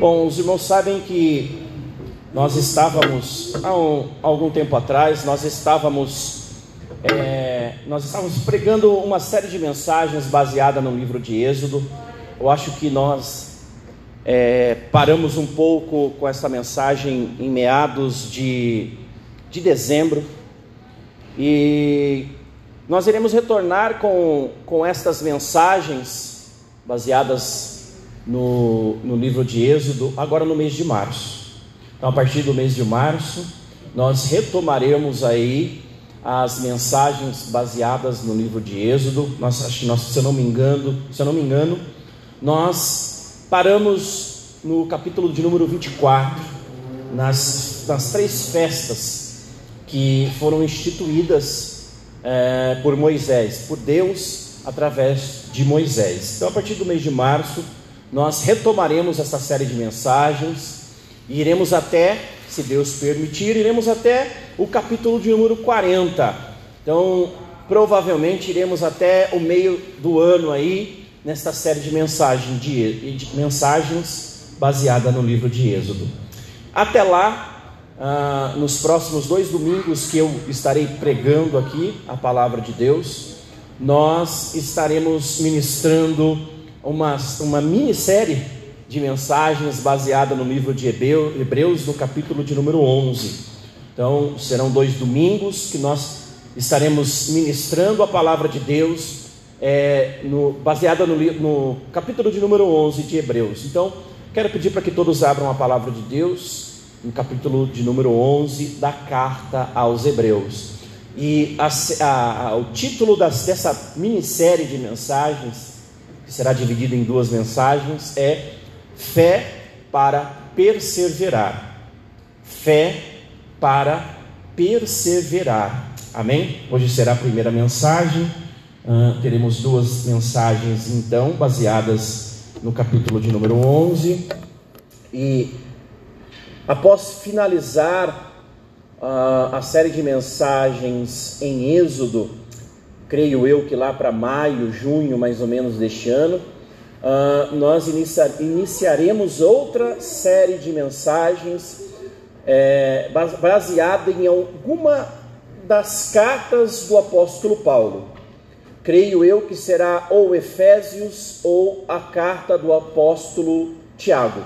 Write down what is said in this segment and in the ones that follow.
Bom, os irmãos sabem que nós estávamos, há um, algum tempo atrás, nós estávamos, é, nós estávamos pregando uma série de mensagens baseada no livro de Êxodo. Eu acho que nós é, paramos um pouco com essa mensagem em meados de, de dezembro e nós iremos retornar com, com estas mensagens baseadas no, no livro de Êxodo, agora no mês de março. Então, a partir do mês de março, nós retomaremos aí as mensagens baseadas no livro de Êxodo. Nós, nós, se eu não me engano, se eu não me engano, nós paramos no capítulo de número 24, nas, nas três festas que foram instituídas é, por Moisés, por Deus através de Moisés. Então, a partir do mês de março, nós retomaremos essa série de mensagens e iremos até, se Deus permitir, iremos até o capítulo de número 40. Então, provavelmente iremos até o meio do ano aí nesta série de mensagens, de, de mensagens baseada no livro de Êxodo. Até lá, ah, nos próximos dois domingos que eu estarei pregando aqui a palavra de Deus, nós estaremos ministrando uma, uma minissérie de mensagens baseada no livro de Hebreus, no capítulo de número 11. Então, serão dois domingos que nós estaremos ministrando a palavra de Deus, é, no, baseada no, no capítulo de número 11 de Hebreus. Então, quero pedir para que todos abram a palavra de Deus no capítulo de número 11 da carta aos Hebreus. E a, a, a, o título das, dessa minissérie de mensagens, que será dividida em duas mensagens, é Fé para Perseverar. Fé para perseverar. Amém? Hoje será a primeira mensagem. Uh, teremos duas mensagens, então, baseadas no capítulo de número 11. E Após finalizar uh, a série de mensagens em Êxodo, creio eu que lá para maio, junho mais ou menos deste ano, uh, nós inicia iniciaremos outra série de mensagens é, baseada em alguma das cartas do apóstolo Paulo. Creio eu que será ou Efésios ou a carta do apóstolo Tiago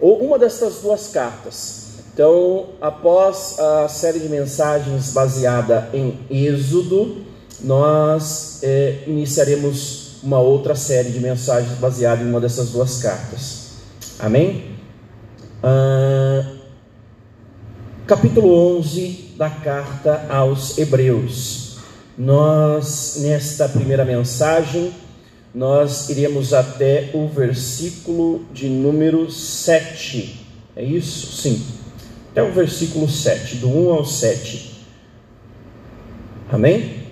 ou uma dessas duas cartas. Então, após a série de mensagens baseada em Êxodo, nós é, iniciaremos uma outra série de mensagens baseada em uma dessas duas cartas. Amém? Ah, capítulo 11 da carta aos Hebreus. Nós, nesta primeira mensagem, nós iremos até o versículo de número 7. É isso? Sim. Até o versículo 7, do 1 ao 7. Amém?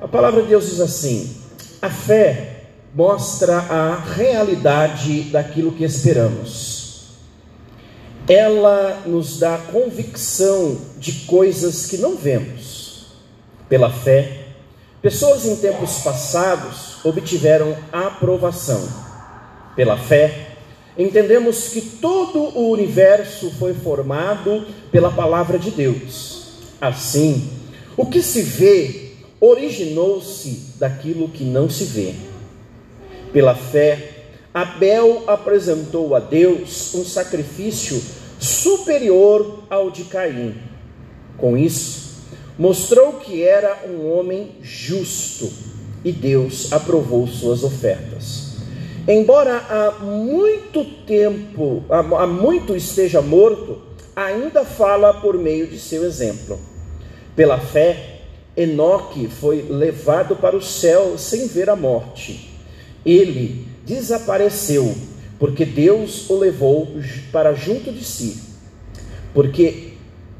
A palavra de Deus diz assim: A fé mostra a realidade daquilo que esperamos. Ela nos dá convicção de coisas que não vemos. Pela fé, pessoas em tempos passados obtiveram aprovação. Pela fé, entendemos que todo o universo foi formado pela palavra de Deus. Assim, o que se vê originou-se daquilo que não se vê. Pela fé, Abel apresentou a Deus um sacrifício superior ao de Caim. Com isso, mostrou que era um homem justo e Deus aprovou suas ofertas. Embora há muito tempo, há muito esteja morto, ainda fala por meio de seu exemplo. Pela fé, Enoque foi levado para o céu sem ver a morte. Ele desapareceu, porque Deus o levou para junto de si. Porque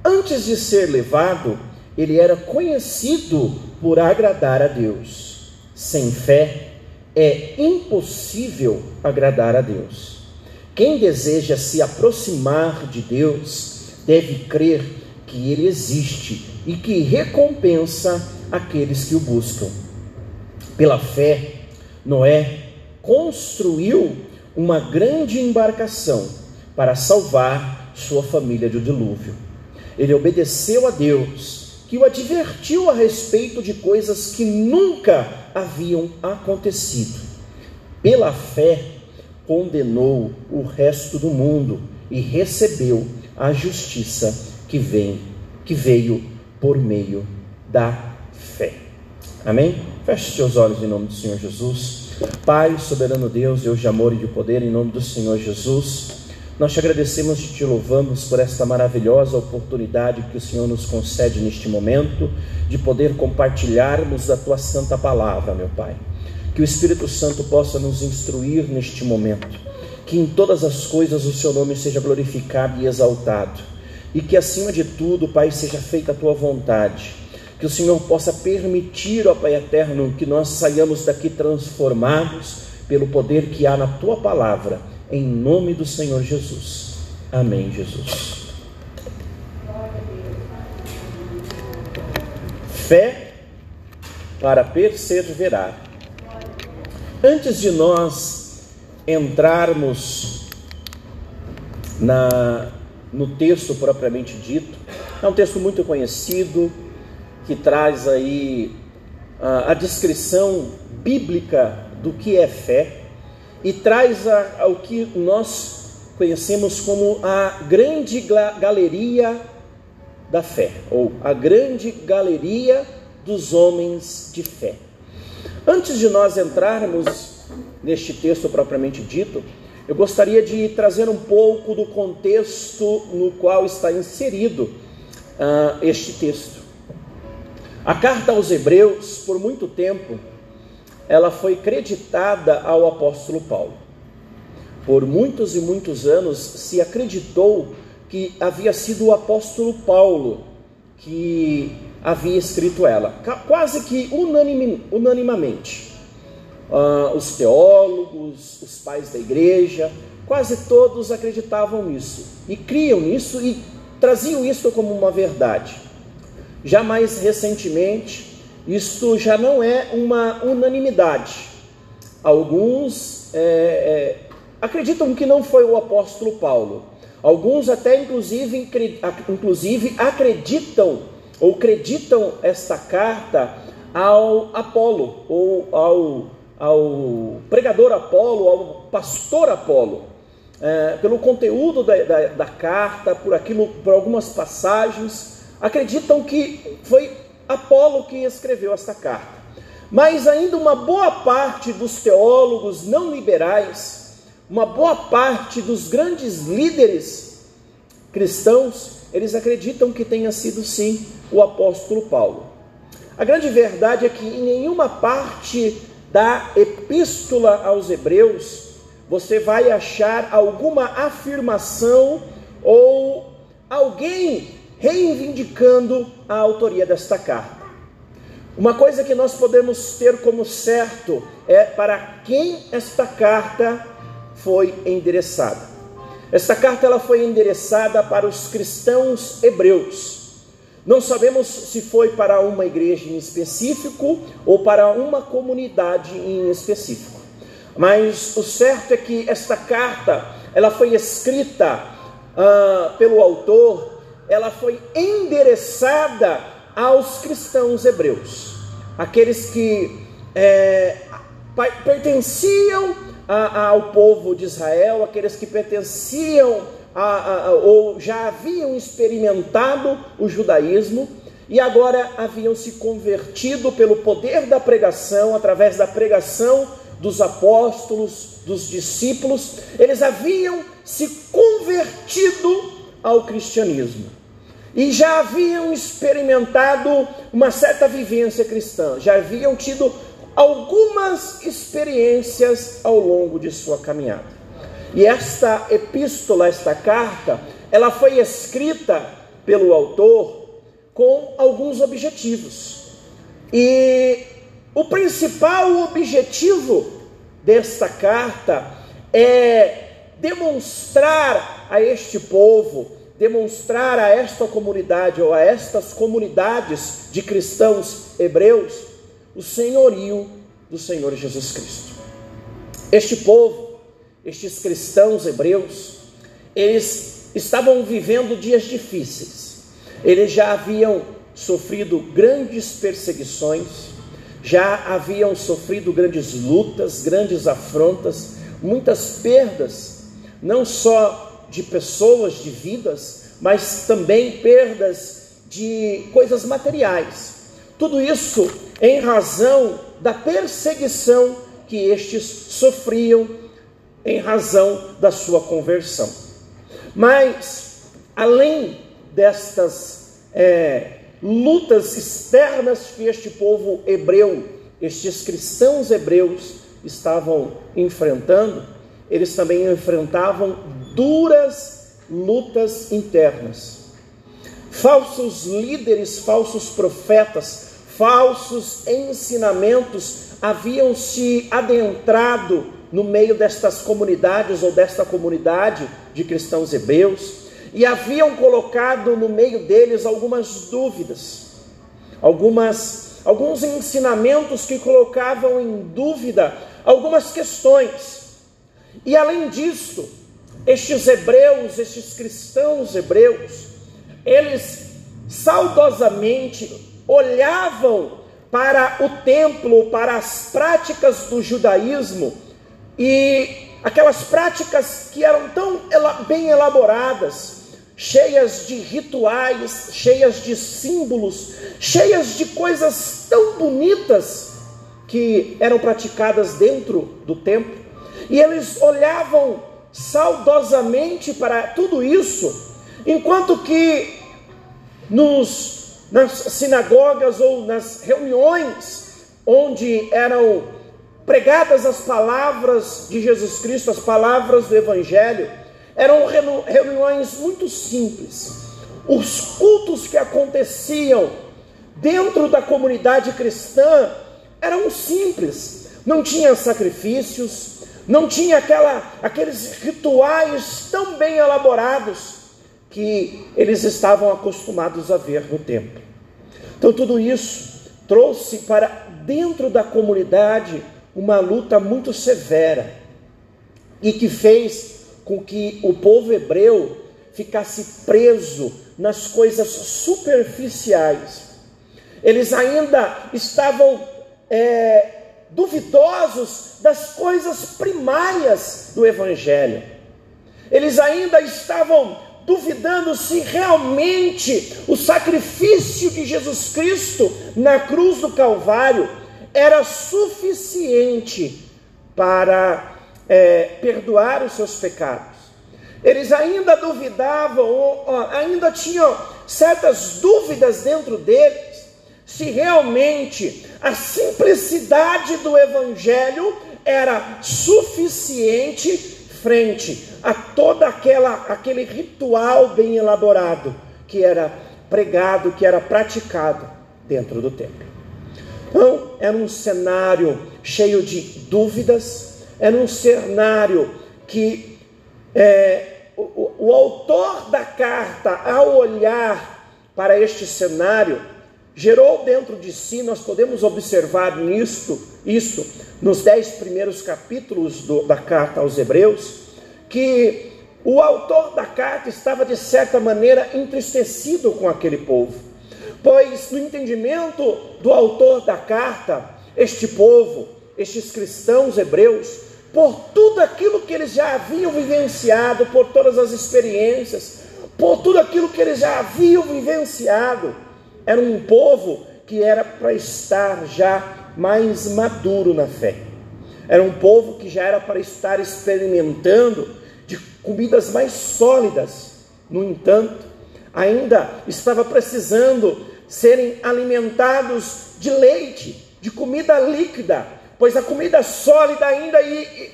antes de ser levado, ele era conhecido por agradar a Deus. Sem fé é impossível agradar a Deus. Quem deseja se aproximar de Deus deve crer que Ele existe e que recompensa aqueles que o buscam. Pela fé, Noé construiu uma grande embarcação para salvar sua família do dilúvio. Ele obedeceu a Deus, que o advertiu a respeito de coisas que nunca haviam acontecido. Pela fé, condenou o resto do mundo e recebeu a justiça que vem, que veio por meio da fé. Amém? Feche seus olhos em nome do Senhor Jesus. Pai, soberano Deus, Deus de amor e de poder, em nome do Senhor Jesus, nós te agradecemos e te louvamos por esta maravilhosa oportunidade que o Senhor nos concede neste momento de poder compartilharmos da tua santa palavra, meu Pai. Que o Espírito Santo possa nos instruir neste momento, que em todas as coisas o seu nome seja glorificado e exaltado, e que acima de tudo, Pai, seja feita a tua vontade que o Senhor possa permitir, ó Pai eterno, que nós saiamos daqui transformados pelo poder que há na tua palavra, em nome do Senhor Jesus. Amém, Jesus. Fé para perseverar. Antes de nós entrarmos na, no texto propriamente dito, é um texto muito conhecido, que traz aí a, a descrição bíblica do que é fé e traz a, ao que nós conhecemos como a grande galeria da fé, ou a grande galeria dos homens de fé. Antes de nós entrarmos neste texto propriamente dito, eu gostaria de trazer um pouco do contexto no qual está inserido uh, este texto. A carta aos Hebreus, por muito tempo, ela foi creditada ao apóstolo Paulo. Por muitos e muitos anos se acreditou que havia sido o apóstolo Paulo que havia escrito ela, quase que unanime, unanimamente. Uh, os teólogos, os pais da igreja, quase todos acreditavam nisso e criam nisso e traziam isso como uma verdade. Já mais recentemente, isto já não é uma unanimidade. Alguns é, é, acreditam que não foi o apóstolo Paulo. Alguns até inclusive, inclusive acreditam ou acreditam esta carta ao Apolo ou ao, ao pregador Apolo, ao pastor Apolo. É, pelo conteúdo da, da, da carta, por aquilo, por algumas passagens, acreditam que foi Apolo que escreveu esta carta. Mas ainda uma boa parte dos teólogos não liberais, uma boa parte dos grandes líderes cristãos, eles acreditam que tenha sido sim o apóstolo Paulo. A grande verdade é que em nenhuma parte da epístola aos Hebreus você vai achar alguma afirmação ou alguém reivindicando a autoria desta carta. Uma coisa que nós podemos ter como certo é para quem esta carta foi endereçada. Esta carta ela foi endereçada para os cristãos hebreus. Não sabemos se foi para uma igreja em específico ou para uma comunidade em específico. Mas o certo é que esta carta ela foi escrita uh, pelo autor ela foi endereçada aos cristãos hebreus, aqueles que é, pertenciam a, a, ao povo de Israel, aqueles que pertenciam a, ou já haviam experimentado o judaísmo e agora haviam se convertido pelo poder da pregação, através da pregação dos apóstolos, dos discípulos, eles haviam se convertido ao cristianismo e já haviam experimentado uma certa vivência cristã, já haviam tido algumas experiências ao longo de sua caminhada. E esta epístola, esta carta, ela foi escrita pelo autor com alguns objetivos. E o principal objetivo desta carta é demonstrar a este povo demonstrar a esta comunidade ou a estas comunidades de cristãos hebreus o senhorio do Senhor Jesus Cristo. Este povo estes cristãos hebreus, eles estavam vivendo dias difíceis. Eles já haviam sofrido grandes perseguições, já haviam sofrido grandes lutas, grandes afrontas, muitas perdas, não só de pessoas, de vidas, mas também perdas de coisas materiais. Tudo isso em razão da perseguição que estes sofriam em razão da sua conversão. Mas, além destas é, lutas externas que este povo hebreu, estes cristãos hebreus estavam enfrentando, eles também enfrentavam duras lutas internas. Falsos líderes, falsos profetas, falsos ensinamentos haviam se adentrado no meio destas comunidades ou desta comunidade de cristãos hebreus e haviam colocado no meio deles algumas dúvidas, algumas alguns ensinamentos que colocavam em dúvida algumas questões. E além disso, estes hebreus, estes cristãos hebreus, eles saudosamente olhavam para o templo, para as práticas do judaísmo e aquelas práticas que eram tão bem elaboradas, cheias de rituais, cheias de símbolos, cheias de coisas tão bonitas que eram praticadas dentro do templo, e eles olhavam saudosamente para tudo isso, enquanto que nos, nas sinagogas ou nas reuniões onde eram pregadas as palavras de Jesus Cristo, as palavras do Evangelho, eram reuniões muito simples. Os cultos que aconteciam dentro da comunidade cristã eram simples, não tinha sacrifícios, não tinha aquela, aqueles rituais tão bem elaborados que eles estavam acostumados a ver no templo. Então, tudo isso trouxe para dentro da comunidade uma luta muito severa e que fez com que o povo hebreu ficasse preso nas coisas superficiais. Eles ainda estavam é, duvidosos das coisas primárias do Evangelho. Eles ainda estavam duvidando se realmente o sacrifício de Jesus Cristo na cruz do Calvário era suficiente para é, perdoar os seus pecados. Eles ainda duvidavam, ainda tinham certas dúvidas dentro deles, se realmente a simplicidade do Evangelho era suficiente frente a aquela aquele ritual bem elaborado que era pregado, que era praticado dentro do templo. Então, era um cenário cheio de dúvidas, era um cenário que é, o, o autor da carta, ao olhar para este cenário, gerou dentro de si, nós podemos observar nisto, isso, nos dez primeiros capítulos do, da carta aos Hebreus, que o autor da carta estava de certa maneira entristecido com aquele povo, pois no entendimento do autor da carta, este povo, estes cristãos hebreus, por tudo aquilo que eles já haviam vivenciado, por todas as experiências, por tudo aquilo que eles já haviam vivenciado. Era um povo que era para estar já mais maduro na fé. Era um povo que já era para estar experimentando de comidas mais sólidas. No entanto, ainda estava precisando serem alimentados de leite, de comida líquida, pois a comida sólida ainda e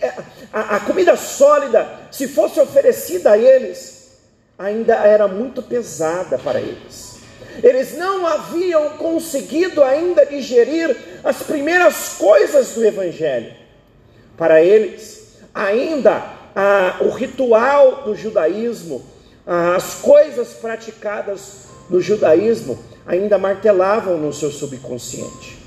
a, a comida sólida, se fosse oferecida a eles, ainda era muito pesada para eles. Eles não haviam conseguido ainda digerir as primeiras coisas do Evangelho. Para eles, ainda o ritual do judaísmo, as coisas praticadas no judaísmo, ainda martelavam no seu subconsciente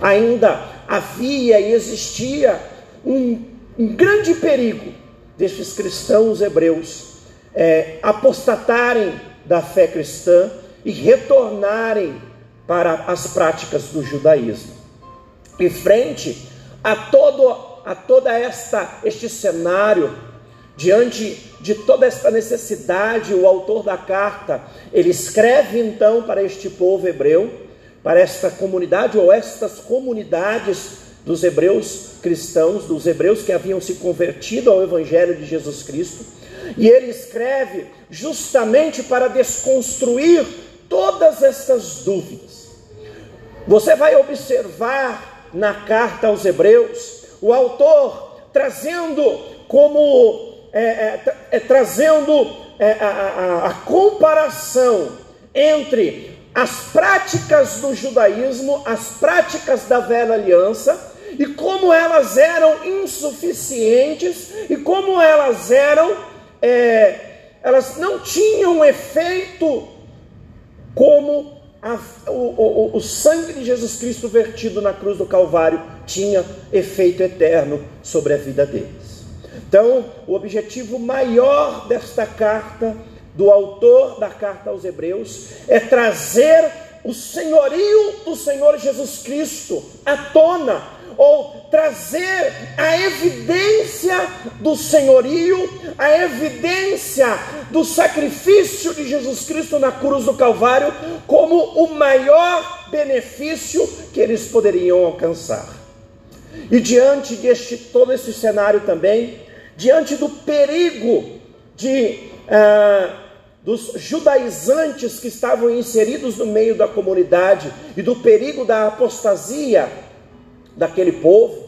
ainda havia e existia um, um grande perigo destes cristãos hebreus é, apostatarem da fé cristã e retornarem para as práticas do judaísmo. E frente a todo a toda esta este cenário, diante de toda esta necessidade, o autor da carta, ele escreve então para este povo hebreu, para esta comunidade ou estas comunidades dos hebreus cristãos, dos hebreus que haviam se convertido ao evangelho de Jesus Cristo, e ele escreve justamente para desconstruir todas estas dúvidas. Você vai observar na carta aos Hebreus o autor trazendo como é, é, é trazendo é, a, a, a comparação entre as práticas do judaísmo, as práticas da velha aliança e como elas eram insuficientes e como elas eram, é, elas não tinham efeito como a, o, o, o sangue de Jesus Cristo vertido na cruz do Calvário tinha efeito eterno sobre a vida deles. Então, o objetivo maior desta carta, do autor da carta aos Hebreus, é trazer o senhorio do Senhor Jesus Cristo à tona ou trazer a evidência do senhorio, a evidência do sacrifício de Jesus Cristo na cruz do Calvário, como o maior benefício que eles poderiam alcançar. E diante deste todo esse cenário também, diante do perigo de ah, dos judaizantes que estavam inseridos no meio da comunidade e do perigo da apostasia daquele povo,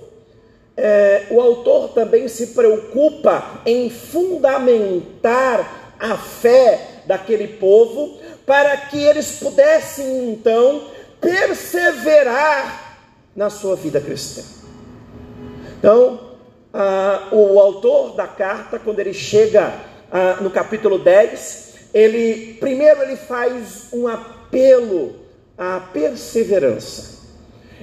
é, o autor também se preocupa em fundamentar a fé daquele povo para que eles pudessem então perseverar na sua vida cristã. Então, ah, o autor da carta, quando ele chega ah, no capítulo 10, ele primeiro ele faz um apelo à perseverança.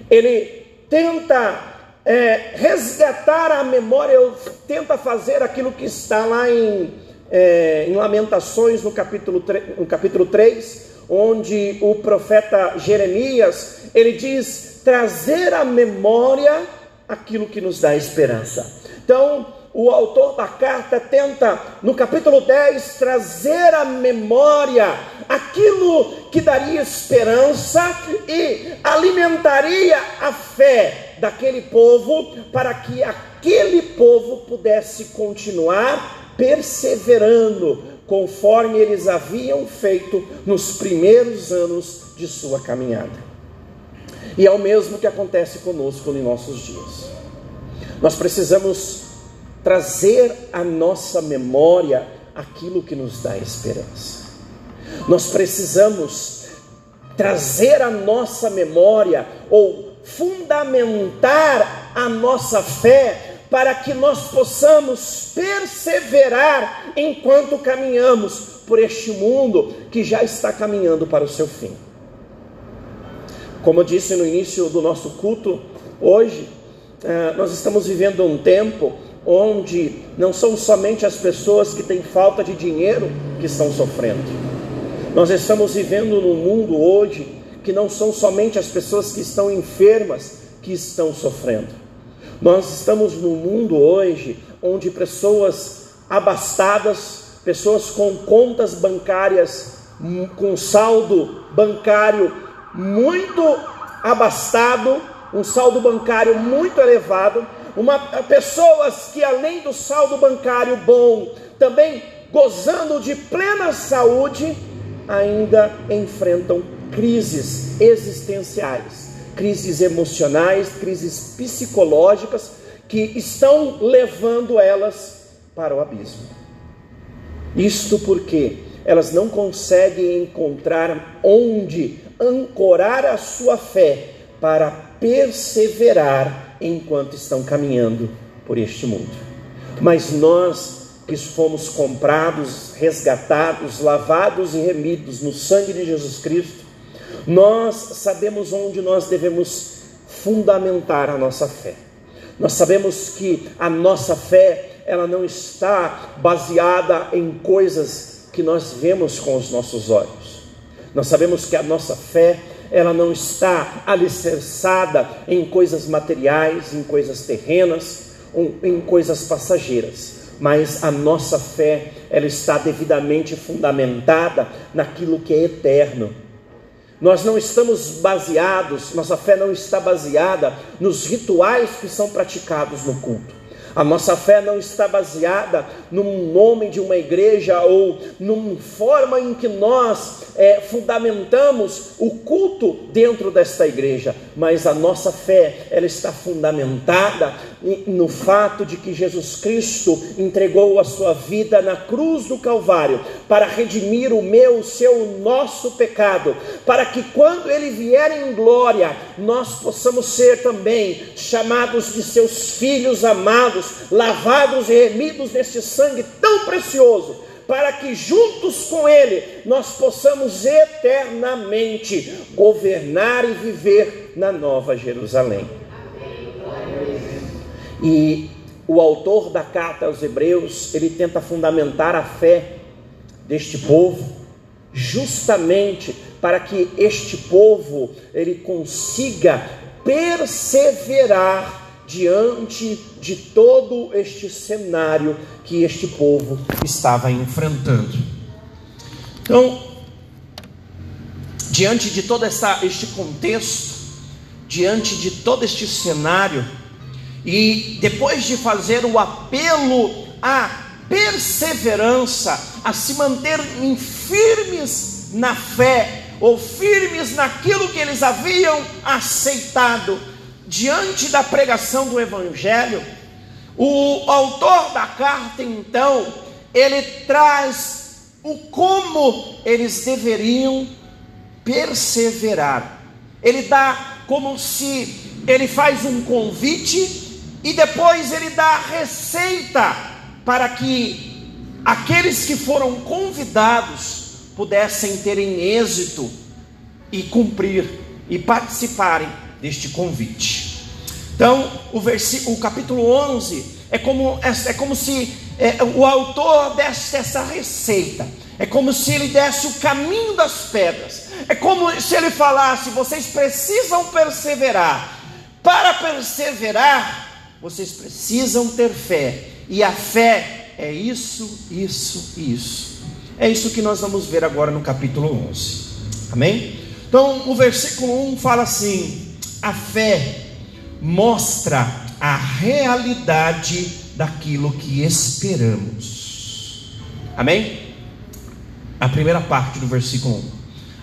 Ele tenta é, resgatar a memória, tenta fazer aquilo que está lá em, é, em Lamentações, no capítulo, no capítulo 3, onde o profeta Jeremias, ele diz, trazer à memória aquilo que nos dá esperança. Então, o autor da carta tenta, no capítulo 10, trazer à memória aquilo que daria esperança e alimentaria a fé daquele povo, para que aquele povo pudesse continuar perseverando, conforme eles haviam feito nos primeiros anos de sua caminhada. E é o mesmo que acontece conosco em nossos dias. Nós precisamos trazer à nossa memória aquilo que nos dá esperança. Nós precisamos trazer à nossa memória ou fundamentar a nossa fé para que nós possamos perseverar enquanto caminhamos por este mundo que já está caminhando para o seu fim. Como eu disse no início do nosso culto, hoje eh, nós estamos vivendo um tempo onde não são somente as pessoas que têm falta de dinheiro que estão sofrendo. Nós estamos vivendo num mundo hoje que não são somente as pessoas que estão enfermas que estão sofrendo. Nós estamos num mundo hoje onde pessoas abastadas, pessoas com contas bancárias, com saldo bancário muito abastado, um saldo bancário muito elevado, uma, pessoas que além do saldo bancário bom, também gozando de plena saúde, ainda enfrentam crises existenciais, crises emocionais, crises psicológicas que estão levando elas para o abismo. Isto porque elas não conseguem encontrar onde ancorar a sua fé para perseverar enquanto estão caminhando por este mundo. Mas nós que fomos comprados, resgatados, lavados e remidos no sangue de Jesus Cristo, nós sabemos onde nós devemos fundamentar a nossa fé. Nós sabemos que a nossa fé ela não está baseada em coisas que nós vemos com os nossos olhos. Nós sabemos que a nossa fé, ela não está alicerçada em coisas materiais, em coisas terrenas, em coisas passageiras mas a nossa fé, ela está devidamente fundamentada naquilo que é eterno. Nós não estamos baseados, nossa fé não está baseada nos rituais que são praticados no culto. A nossa fé não está baseada num nome de uma igreja ou numa forma em que nós é, fundamentamos o culto dentro desta igreja, mas a nossa fé ela está fundamentada no fato de que Jesus Cristo entregou a sua vida na cruz do Calvário para redimir o meu, o seu, o nosso pecado, para que quando ele vier em glória, nós possamos ser também chamados de seus filhos amados, lavados e remidos neste sangue tão precioso, para que juntos com ele nós possamos eternamente governar e viver na nova Jerusalém. E o autor da carta aos Hebreus, ele tenta fundamentar a fé deste povo, justamente para que este povo ele consiga perseverar diante de todo este cenário que este povo estava enfrentando. Então, diante de todo essa, este contexto, diante de todo este cenário, e depois de fazer o apelo à perseverança, a se manter firmes na fé, ou firmes naquilo que eles haviam aceitado, diante da pregação do Evangelho, o autor da carta, então, ele traz o como eles deveriam perseverar. Ele dá como se ele faz um convite e depois ele dá a receita para que aqueles que foram convidados pudessem terem êxito e cumprir e participarem deste convite. Então, o, versículo, o capítulo 11 é como, é, é como se é, o autor desse essa receita, é como se ele desse o caminho das pedras, é como se ele falasse: vocês precisam perseverar. Para perseverar, vocês precisam ter fé, e a fé é isso, isso e isso. É isso que nós vamos ver agora no capítulo 11. Amém? Então, o versículo 1 fala assim: a fé mostra a realidade daquilo que esperamos. Amém? A primeira parte do versículo 1.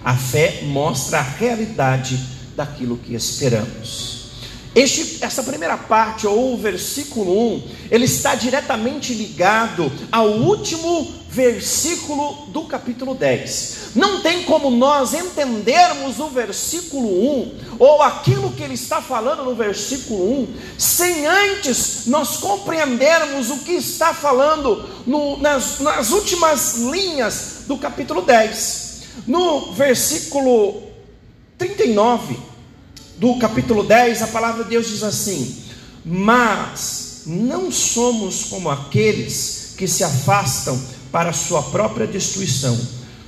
A fé mostra a realidade daquilo que esperamos. Este, essa primeira parte, ou o versículo 1, ele está diretamente ligado ao último versículo do capítulo 10. Não tem como nós entendermos o versículo 1, ou aquilo que ele está falando no versículo 1, sem antes nós compreendermos o que está falando no, nas, nas últimas linhas do capítulo 10. No versículo 39 do capítulo 10, a palavra de Deus diz assim: Mas não somos como aqueles que se afastam para a sua própria destruição,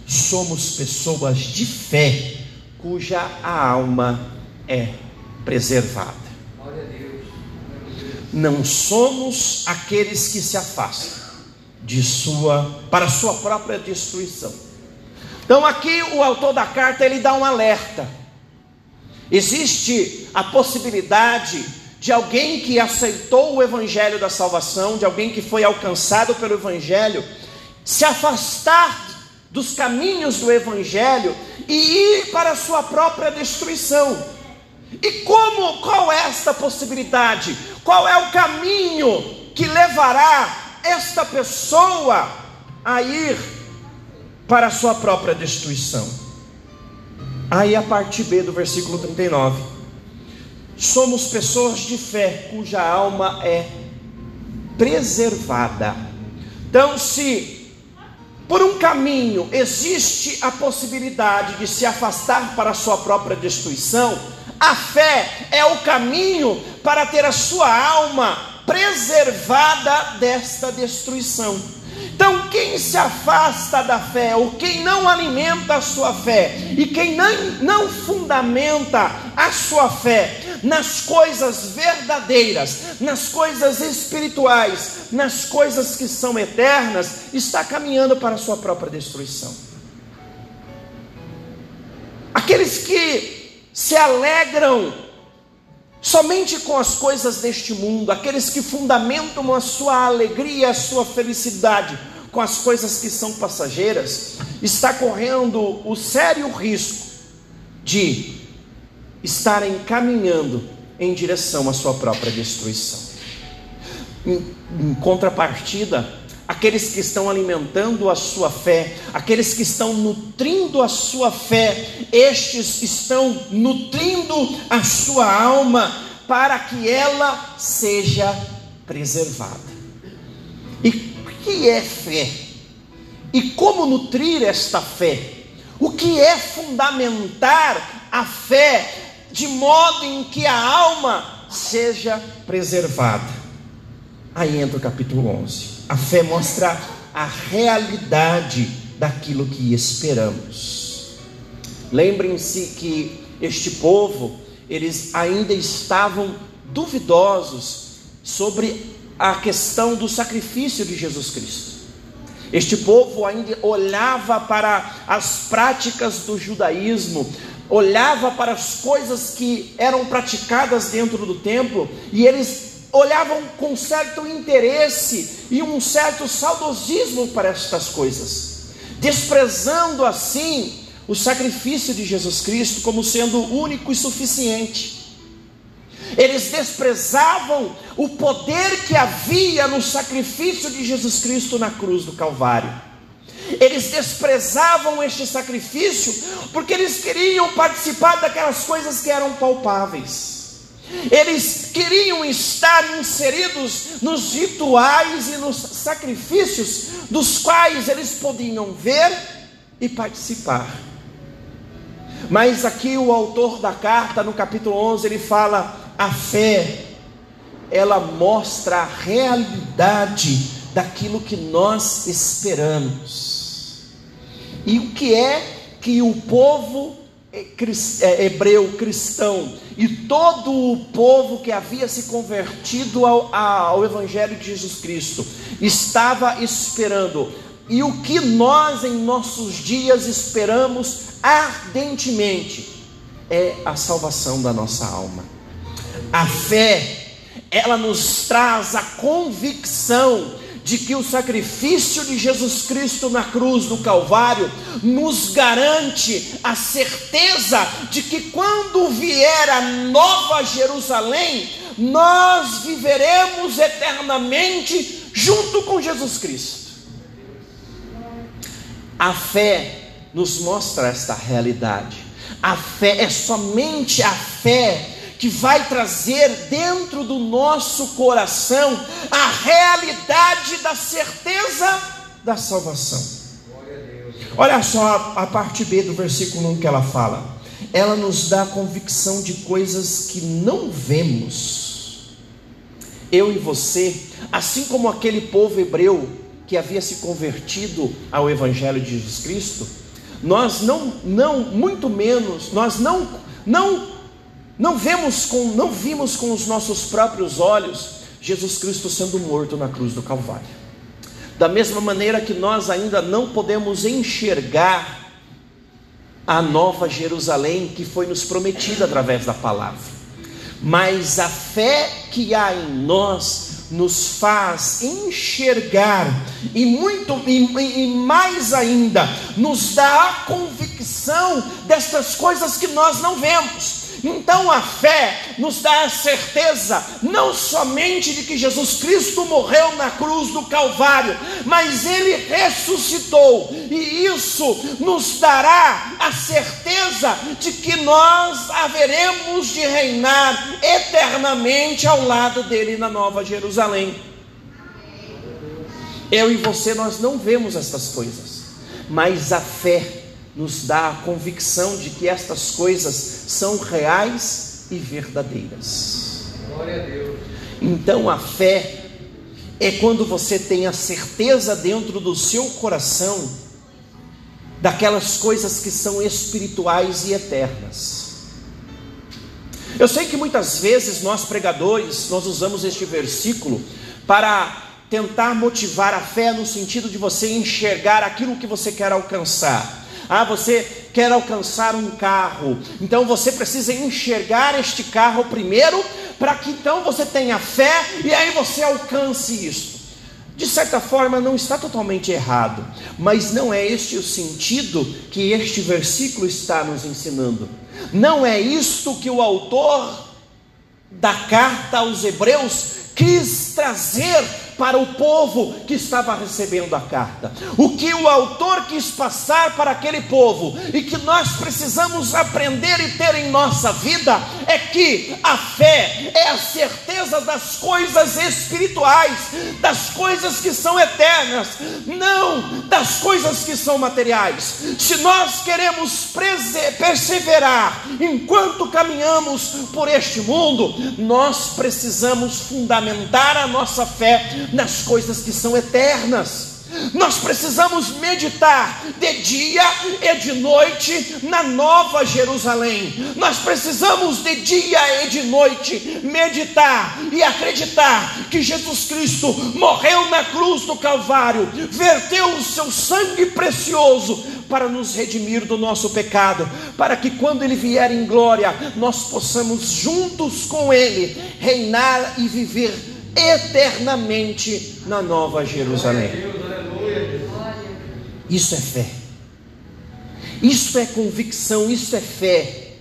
somos pessoas de fé, cuja alma é preservada. Não somos aqueles que se afastam de sua para sua própria destruição. Então aqui o autor da carta ele dá um alerta Existe a possibilidade de alguém que aceitou o evangelho da salvação, de alguém que foi alcançado pelo evangelho, se afastar dos caminhos do evangelho e ir para a sua própria destruição. E como qual é esta possibilidade? Qual é o caminho que levará esta pessoa a ir para a sua própria destruição? Aí a parte B do versículo 39. Somos pessoas de fé cuja alma é preservada. Então, se por um caminho existe a possibilidade de se afastar para a sua própria destruição, a fé é o caminho para ter a sua alma preservada desta destruição. Então, quem se afasta da fé, ou quem não alimenta a sua fé, e quem não, não fundamenta a sua fé nas coisas verdadeiras, nas coisas espirituais, nas coisas que são eternas, está caminhando para a sua própria destruição. Aqueles que se alegram somente com as coisas deste mundo, aqueles que fundamentam a sua alegria, a sua felicidade com as coisas que são passageiras, está correndo o sério risco de estarem caminhando em direção à sua própria destruição. Em, em contrapartida, aqueles que estão alimentando a sua fé, aqueles que estão nutrindo a sua fé, estes estão nutrindo a sua alma para que ela seja preservada. E o que é fé? E como nutrir esta fé? O que é fundamentar a fé de modo em que a alma seja preservada? Aí entra o capítulo 11. A fé mostra a realidade daquilo que esperamos. Lembrem-se que este povo, eles ainda estavam duvidosos sobre a questão do sacrifício de Jesus Cristo. Este povo ainda olhava para as práticas do judaísmo, olhava para as coisas que eram praticadas dentro do templo, e eles olhavam com certo interesse e um certo saudosismo para estas coisas, desprezando assim o sacrifício de Jesus Cristo como sendo único e suficiente. Eles desprezavam o poder que havia no sacrifício de Jesus Cristo na cruz do Calvário. Eles desprezavam este sacrifício porque eles queriam participar daquelas coisas que eram palpáveis. Eles queriam estar inseridos nos rituais e nos sacrifícios dos quais eles podiam ver e participar. Mas aqui o autor da carta, no capítulo 11, ele fala: a fé, ela mostra a realidade daquilo que nós esperamos. E o que é que o povo hebreu cristão e todo o povo que havia se convertido ao, ao Evangelho de Jesus Cristo estava esperando, e o que nós em nossos dias esperamos ardentemente é a salvação da nossa alma. A fé, ela nos traz a convicção de que o sacrifício de Jesus Cristo na cruz do Calvário nos garante a certeza de que quando vier a nova Jerusalém, nós viveremos eternamente junto com Jesus Cristo. A fé nos mostra esta realidade. A fé é somente a fé que vai trazer dentro do nosso coração a realidade da certeza da salvação. Olha só a parte B do versículo 1 que ela fala. Ela nos dá convicção de coisas que não vemos. Eu e você, assim como aquele povo hebreu que havia se convertido ao evangelho de Jesus Cristo, nós não não muito menos, nós não não não vemos com, não vimos com os nossos próprios olhos Jesus Cristo sendo morto na cruz do Calvário. Da mesma maneira que nós ainda não podemos enxergar a nova Jerusalém que foi nos prometida através da palavra. Mas a fé que há em nós nos faz enxergar e muito e, e, mais ainda nos dá a convicção destas coisas que nós não vemos. Então a fé nos dá a certeza, não somente de que Jesus Cristo morreu na cruz do Calvário, mas ele ressuscitou, e isso nos dará a certeza de que nós haveremos de reinar eternamente ao lado dele na Nova Jerusalém. Eu e você, nós não vemos essas coisas, mas a fé nos dá a convicção de que estas coisas são reais e verdadeiras. Glória a Deus. Então a fé é quando você tem a certeza dentro do seu coração daquelas coisas que são espirituais e eternas. Eu sei que muitas vezes nós pregadores, nós usamos este versículo para tentar motivar a fé no sentido de você enxergar aquilo que você quer alcançar. Ah, você quer alcançar um carro, então você precisa enxergar este carro primeiro, para que então você tenha fé e aí você alcance isso. De certa forma, não está totalmente errado, mas não é este o sentido que este versículo está nos ensinando. Não é isto que o autor da carta aos Hebreus quis trazer para o povo que estava recebendo a carta. O que o autor quis passar para aquele povo e que nós precisamos aprender e ter em nossa vida é que a fé é a certeza das coisas espirituais, das coisas que são eternas, não das coisas que são materiais. Se nós queremos perseverar enquanto caminhamos por este mundo, nós precisamos fundamentar a nossa fé nas coisas que são eternas. Nós precisamos meditar de dia e de noite na Nova Jerusalém. Nós precisamos de dia e de noite meditar e acreditar que Jesus Cristo morreu na cruz do Calvário, verteu o seu sangue precioso para nos redimir do nosso pecado, para que quando ele vier em glória, nós possamos juntos com ele reinar e viver eternamente na Nova Jerusalém. Isso é fé. Isso é convicção, isso é fé.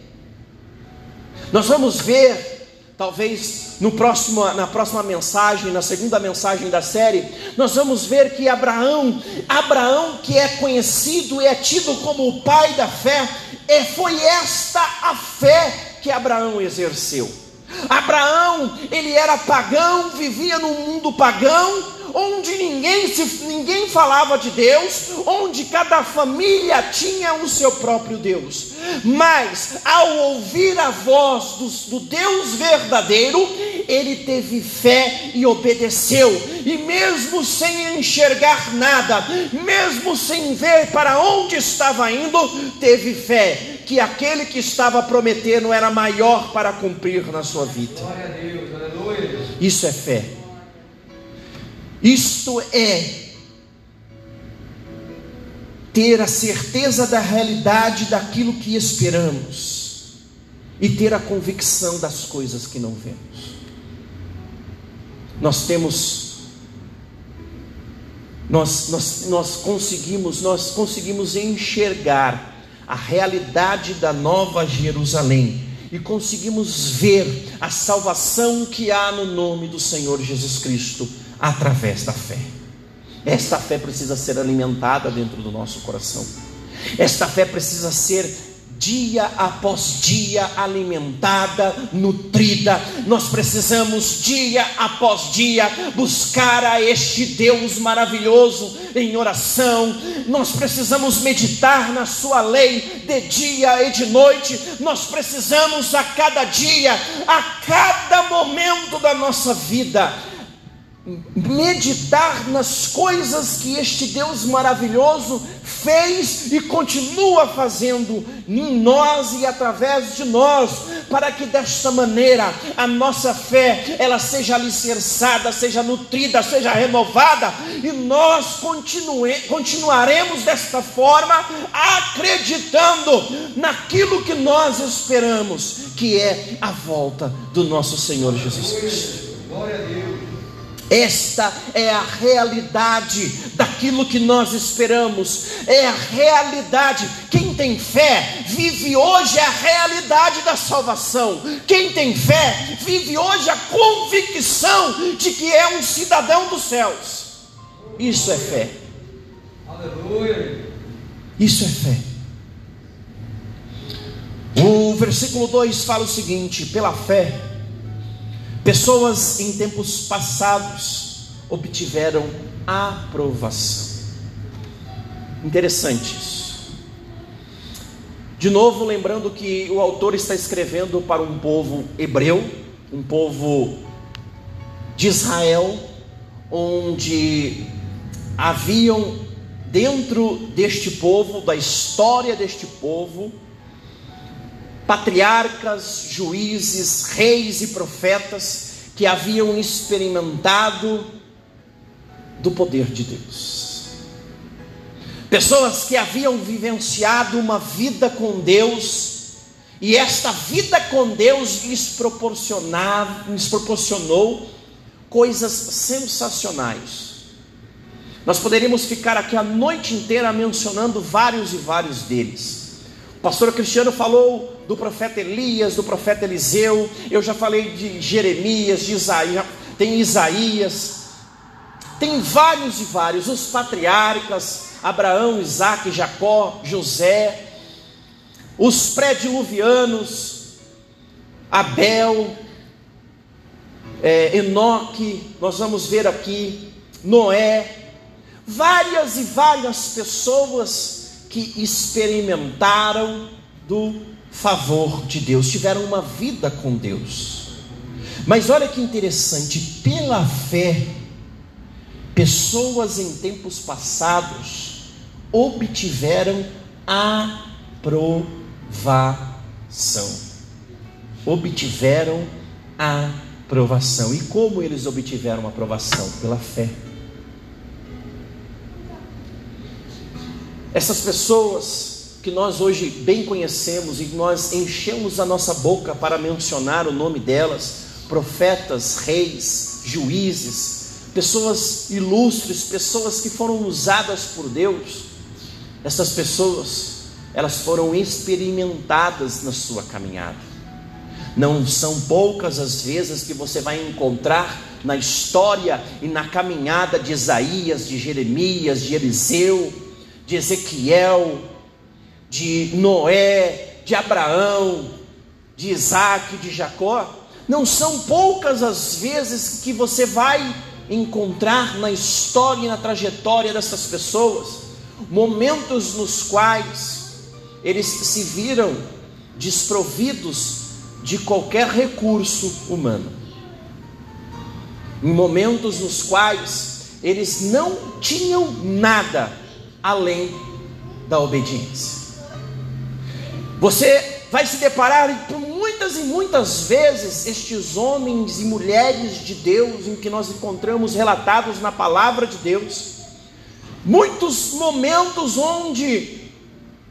Nós vamos ver, talvez no próximo, na próxima mensagem, na segunda mensagem da série, nós vamos ver que Abraão, Abraão que é conhecido e é tido como o pai da fé, é, foi esta a fé que Abraão exerceu. Abraão, ele era pagão, vivia num mundo pagão, onde ninguém, se, ninguém falava de Deus, onde cada família tinha o seu próprio Deus. Mas, ao ouvir a voz do, do Deus verdadeiro, ele teve fé e obedeceu, e mesmo sem enxergar nada, mesmo sem ver para onde estava indo, teve fé que aquele que estava prometendo era maior para cumprir na sua vida. Isso é fé. Isto é ter a certeza da realidade daquilo que esperamos e ter a convicção das coisas que não vemos. Nós temos nós, nós, nós conseguimos nós conseguimos enxergar a realidade da Nova Jerusalém e conseguimos ver a salvação que há no nome do Senhor Jesus Cristo através da fé. Esta fé precisa ser alimentada dentro do nosso coração. Esta fé precisa ser dia após dia alimentada, nutrida. Nós precisamos dia após dia buscar a este Deus maravilhoso em oração. Nós precisamos meditar na sua lei de dia e de noite. Nós precisamos a cada dia, a cada momento da nossa vida meditar nas coisas que este Deus maravilhoso fez e continua fazendo em nós e através de nós, para que desta maneira a nossa fé ela seja alicerçada, seja nutrida, seja renovada e nós continue, continuaremos desta forma acreditando naquilo que nós esperamos, que é a volta do nosso Senhor Jesus Cristo. Glória a Deus. Esta é a realidade daquilo que nós esperamos, é a realidade. Quem tem fé vive hoje a realidade da salvação. Quem tem fé vive hoje a convicção de que é um cidadão dos céus. Isso é fé. Aleluia. Isso é fé. O versículo 2 fala o seguinte: pela fé Pessoas em tempos passados obtiveram aprovação. Interessante isso. De novo, lembrando que o autor está escrevendo para um povo hebreu, um povo de Israel, onde haviam dentro deste povo, da história deste povo, patriarcas, juízes, reis e profetas que haviam experimentado do poder de Deus. Pessoas que haviam vivenciado uma vida com Deus, e esta vida com Deus lhes, lhes proporcionou coisas sensacionais. Nós poderíamos ficar aqui a noite inteira mencionando vários e vários deles. Pastor Cristiano falou do profeta Elias, do profeta Eliseu, eu já falei de Jeremias, de Isaías, tem Isaías, tem vários e vários, os patriarcas, Abraão, Isaac, Jacó, José, os pré-diluvianos, Abel, é, Enoque, nós vamos ver aqui, Noé, várias e várias pessoas que experimentaram do favor de Deus, tiveram uma vida com Deus. Mas olha que interessante, pela fé, pessoas em tempos passados obtiveram aprovação. Obtiveram aprovação. E como eles obtiveram aprovação? Pela fé. Essas pessoas que nós hoje bem conhecemos e nós enchemos a nossa boca para mencionar o nome delas, profetas, reis, juízes, pessoas ilustres, pessoas que foram usadas por Deus, essas pessoas, elas foram experimentadas na sua caminhada. Não são poucas as vezes que você vai encontrar na história e na caminhada de Isaías, de Jeremias, de Eliseu, de Ezequiel, de Noé, de Abraão, de Isaac, de Jacó, não são poucas as vezes que você vai encontrar na história e na trajetória dessas pessoas momentos nos quais eles se viram desprovidos de qualquer recurso humano. Em momentos nos quais eles não tinham nada além da obediência. Você vai se deparar por muitas e muitas vezes estes homens e mulheres de Deus em que nós encontramos relatados na palavra de Deus, muitos momentos onde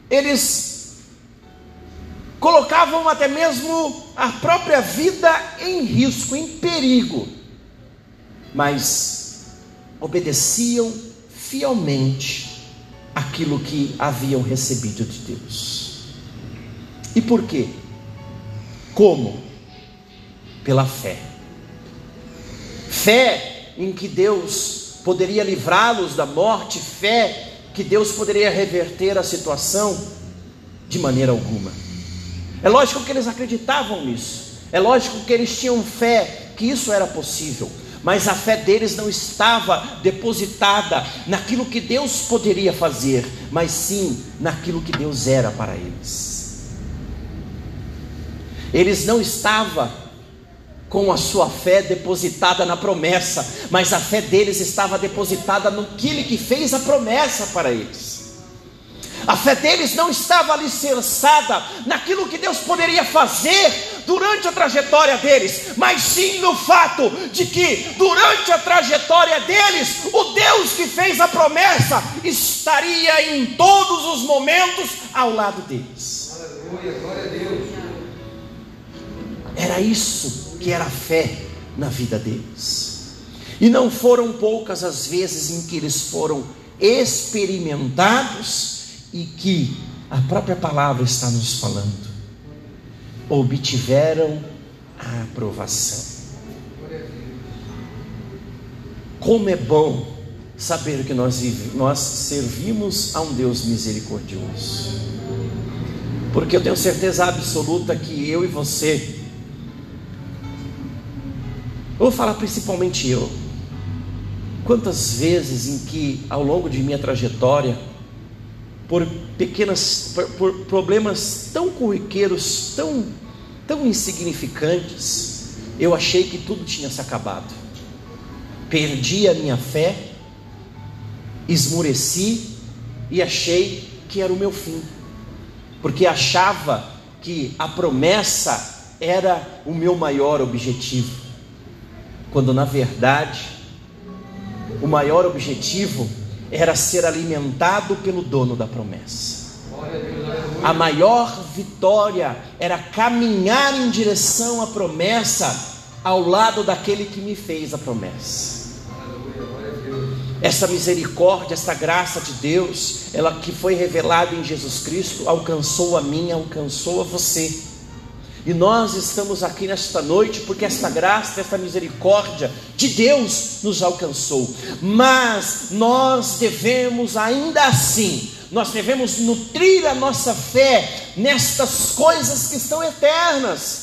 eles colocavam até mesmo a própria vida em risco, em perigo, mas obedeciam fielmente aquilo que haviam recebido de Deus. E por quê? Como? Pela fé. Fé em que Deus poderia livrá-los da morte, fé que Deus poderia reverter a situação de maneira alguma. É lógico que eles acreditavam nisso, é lógico que eles tinham fé que isso era possível, mas a fé deles não estava depositada naquilo que Deus poderia fazer, mas sim naquilo que Deus era para eles. Eles não estavam com a sua fé depositada na promessa, mas a fé deles estava depositada no que fez a promessa para eles. A fé deles não estava alicerçada naquilo que Deus poderia fazer durante a trajetória deles, mas sim no fato de que durante a trajetória deles, o Deus que fez a promessa estaria em todos os momentos ao lado deles. Aleluia, glória a Deus. Era isso que era fé na vida deles. E não foram poucas as vezes em que eles foram experimentados e que a própria palavra está nos falando, obtiveram a aprovação. Como é bom saber que nós, nós servimos a um Deus misericordioso, porque eu tenho certeza absoluta que eu e você, vou falar principalmente eu, quantas vezes em que ao longo de minha trajetória, por pequenas por, problemas tão corriqueiros, tão tão insignificantes, eu achei que tudo tinha se acabado. perdi a minha fé, esmureci e achei que era o meu fim, porque achava que a promessa era o meu maior objetivo, quando na verdade o maior objetivo era ser alimentado pelo dono da promessa. A maior vitória era caminhar em direção à promessa ao lado daquele que me fez a promessa. Essa misericórdia, essa graça de Deus, ela que foi revelada em Jesus Cristo, alcançou a mim, alcançou a você. E nós estamos aqui nesta noite porque esta graça, esta misericórdia de Deus nos alcançou. Mas nós devemos ainda assim, nós devemos nutrir a nossa fé nestas coisas que são eternas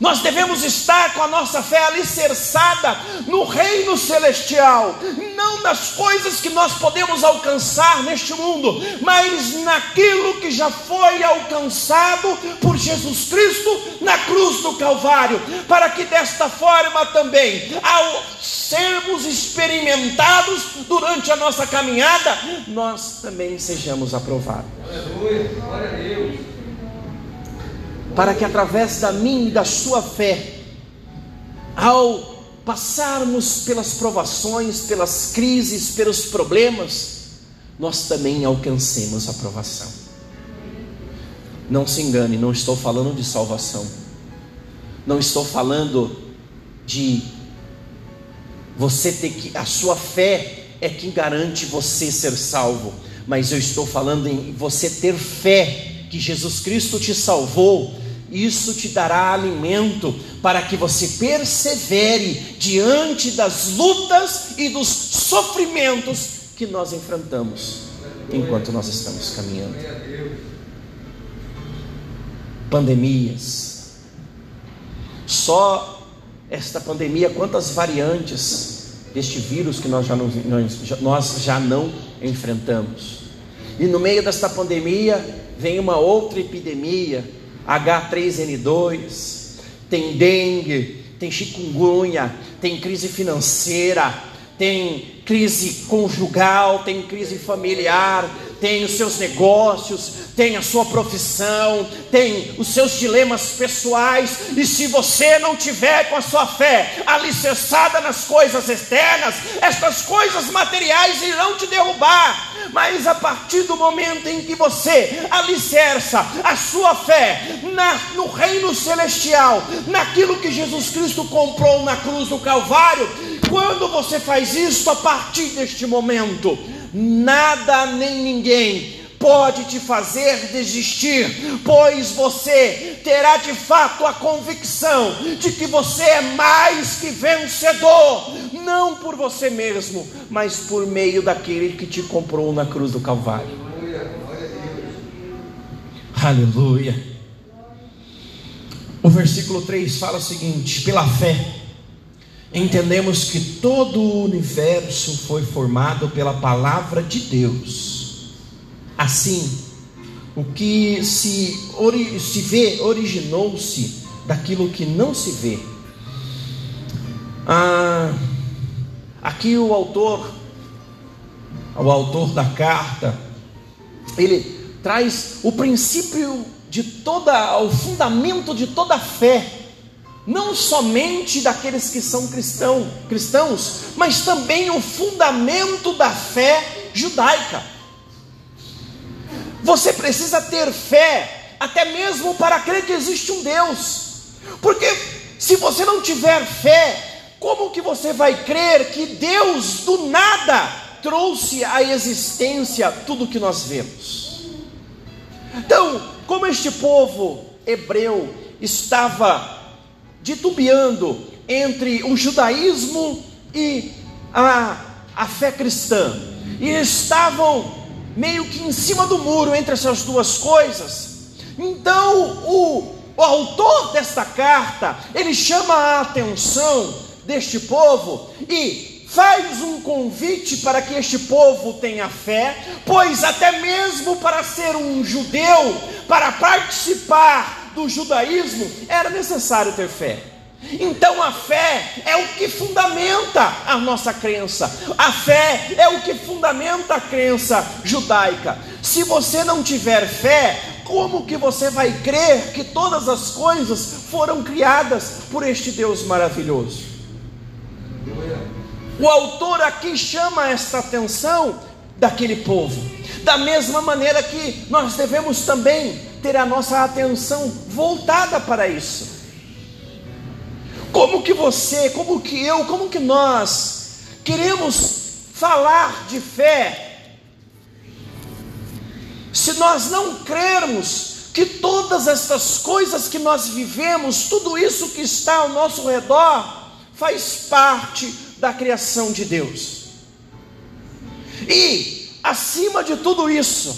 nós devemos estar com a nossa fé alicerçada no reino celestial, não nas coisas que nós podemos alcançar neste mundo, mas naquilo que já foi alcançado por Jesus Cristo na cruz do Calvário, para que desta forma também, ao sermos experimentados durante a nossa caminhada, nós também sejamos aprovados. Aleluia, glória a Deus para que através da minha e da sua fé, ao passarmos pelas provações, pelas crises, pelos problemas, nós também alcancemos a aprovação. Não se engane, não estou falando de salvação, não estou falando de você ter que, a sua fé é que garante você ser salvo, mas eu estou falando em você ter fé que Jesus Cristo te salvou isso te dará alimento para que você persevere diante das lutas e dos sofrimentos que nós enfrentamos enquanto nós estamos caminhando. Pandemias. Só esta pandemia, quantas variantes deste vírus que nós já não, nós já não enfrentamos. E no meio desta pandemia vem uma outra epidemia H3N2, tem dengue, tem chikungunya, tem crise financeira, tem crise conjugal, tem crise familiar, tem os seus negócios, tem a sua profissão, tem os seus dilemas pessoais, e se você não tiver com a sua fé alicerçada nas coisas externas, estas coisas materiais irão te derrubar. Mas a partir do momento em que você alicerça a sua fé na, no reino celestial, naquilo que Jesus Cristo comprou na cruz do Calvário, quando você faz isso a partir deste momento, nada nem ninguém pode te fazer desistir, pois você terá de fato a convicção de que você é mais que vencedor, não por você mesmo, mas por meio daquele que te comprou na cruz do Calvário. Aleluia. O versículo 3 fala o seguinte: pela fé entendemos que todo o universo foi formado pela palavra de Deus. Assim, o que se, se vê originou-se daquilo que não se vê. Ah, aqui o autor, o autor da carta, ele traz o princípio de toda, o fundamento de toda fé não somente daqueles que são cristão, cristãos, mas também o fundamento da fé judaica. Você precisa ter fé, até mesmo para crer que existe um Deus, porque se você não tiver fé, como que você vai crer que Deus do nada trouxe à existência tudo que nós vemos? Então, como este povo hebreu estava titubeando entre o judaísmo e a, a fé cristã, e estavam meio que em cima do muro entre essas duas coisas. Então, o, o autor desta carta, ele chama a atenção deste povo e faz um convite para que este povo tenha fé, pois até mesmo para ser um judeu, para participar do judaísmo, era necessário ter fé. Então a fé é o que fundamenta a nossa crença. A fé é o que fundamenta a crença judaica. Se você não tiver fé, como que você vai crer que todas as coisas foram criadas por este Deus maravilhoso? O autor aqui chama esta atenção daquele povo. Da mesma maneira que nós devemos também ter a nossa atenção voltada para isso. Como que você, como que eu, como que nós queremos falar de fé se nós não crermos que todas estas coisas que nós vivemos, tudo isso que está ao nosso redor, faz parte da criação de Deus. E, acima de tudo isso,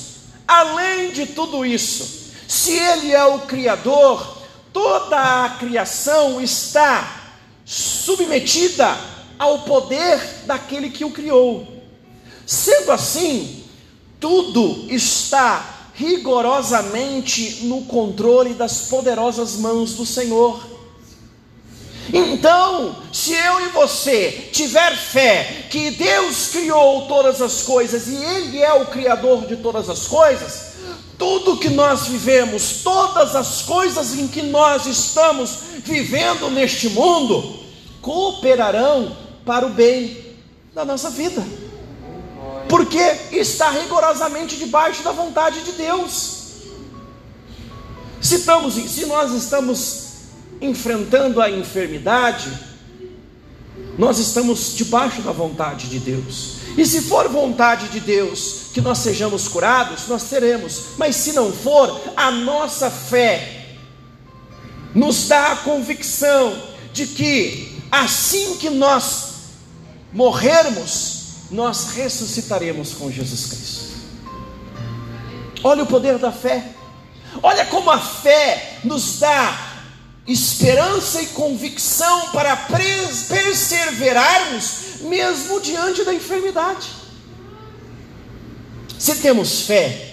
além de tudo isso, se Ele é o Criador, toda a criação está submetida ao poder daquele que o criou. Sendo assim, tudo está rigorosamente no controle das poderosas mãos do Senhor. Então, se eu e você tiver fé que Deus criou todas as coisas e Ele é o Criador de todas as coisas, tudo que nós vivemos, todas as coisas em que nós estamos vivendo neste mundo, cooperarão para o bem da nossa vida, porque está rigorosamente debaixo da vontade de Deus. Se, estamos, se nós estamos enfrentando a enfermidade, nós estamos debaixo da vontade de Deus. E se for vontade de Deus que nós sejamos curados, nós teremos. Mas se não for, a nossa fé nos dá a convicção de que assim que nós morrermos, nós ressuscitaremos com Jesus Cristo. Olha o poder da fé. Olha como a fé nos dá esperança e convicção para perseverarmos mesmo diante da enfermidade. Se temos fé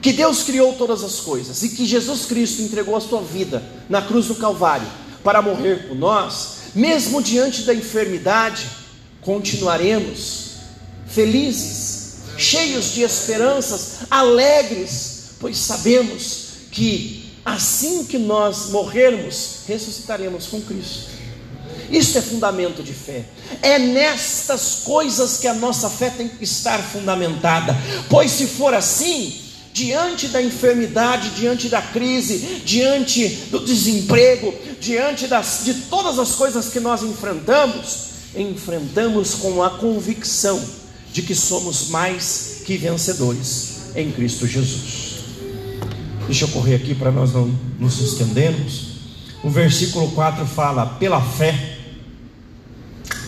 que Deus criou todas as coisas e que Jesus Cristo entregou a sua vida na cruz do Calvário para morrer por nós, mesmo diante da enfermidade, continuaremos felizes, cheios de esperanças, alegres, pois sabemos que assim que nós morrermos, ressuscitaremos com Cristo. Isso é fundamento de fé. É nestas coisas que a nossa fé tem que estar fundamentada. Pois se for assim, diante da enfermidade, diante da crise, diante do desemprego, diante das, de todas as coisas que nós enfrentamos, enfrentamos com a convicção de que somos mais que vencedores em Cristo Jesus. Deixa eu correr aqui para nós não nos estendermos. O versículo 4 fala: Pela fé,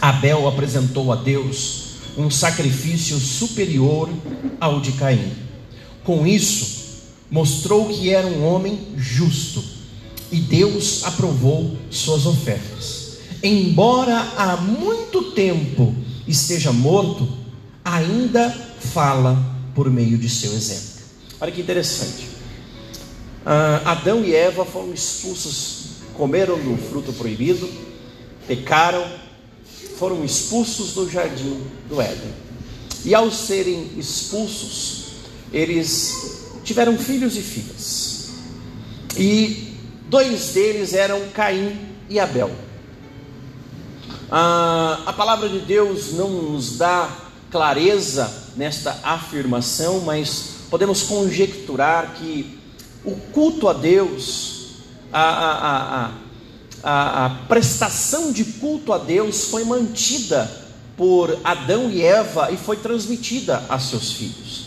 Abel apresentou a Deus um sacrifício superior ao de Caim. Com isso, mostrou que era um homem justo e Deus aprovou suas ofertas. Embora há muito tempo esteja morto, ainda fala por meio de seu exemplo. Olha que interessante. Ah, Adão e Eva foram expulsos, comeram do fruto proibido, pecaram, foram expulsos do jardim do Éden. E ao serem expulsos, eles tiveram filhos e filhas. E dois deles eram Caim e Abel. Ah, a palavra de Deus não nos dá clareza nesta afirmação, mas podemos conjecturar que o culto a Deus, a, a, a, a, prestação de culto a Deus foi mantida por Adão e Eva e foi transmitida a seus filhos.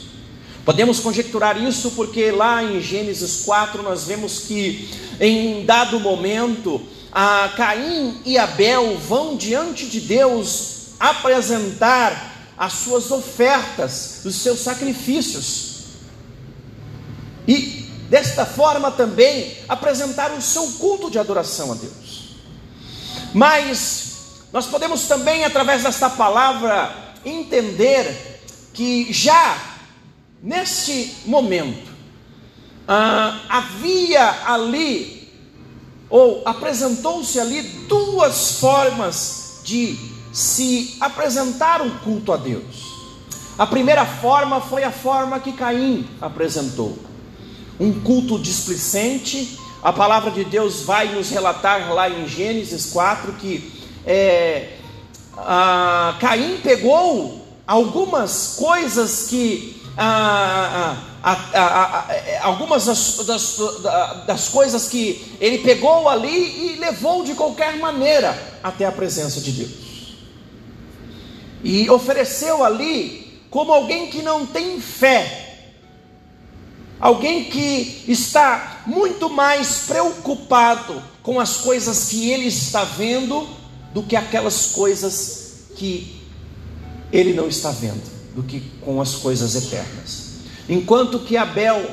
Podemos conjecturar isso porque lá em Gênesis 4 nós vemos que em dado momento a Caim e Abel vão diante de Deus apresentar as suas ofertas, os seus sacrifícios. E desta forma também apresentaram o seu culto de adoração a Deus. Mas nós podemos também, através desta palavra, entender que já neste momento ah, havia ali ou apresentou-se ali duas formas de se apresentar um culto a Deus. A primeira forma foi a forma que Caim apresentou, um culto displicente. A palavra de Deus vai nos relatar lá em Gênesis 4 que é, Caim pegou algumas coisas que algumas das, das, das, coisas que ele pegou ali e levou de qualquer maneira até a presença de Deus. E ofereceu ali como alguém que não tem fé, alguém que está muito mais preocupado com as coisas que ele está vendo do que aquelas coisas que ele não está vendo, do que com as coisas eternas. Enquanto que Abel,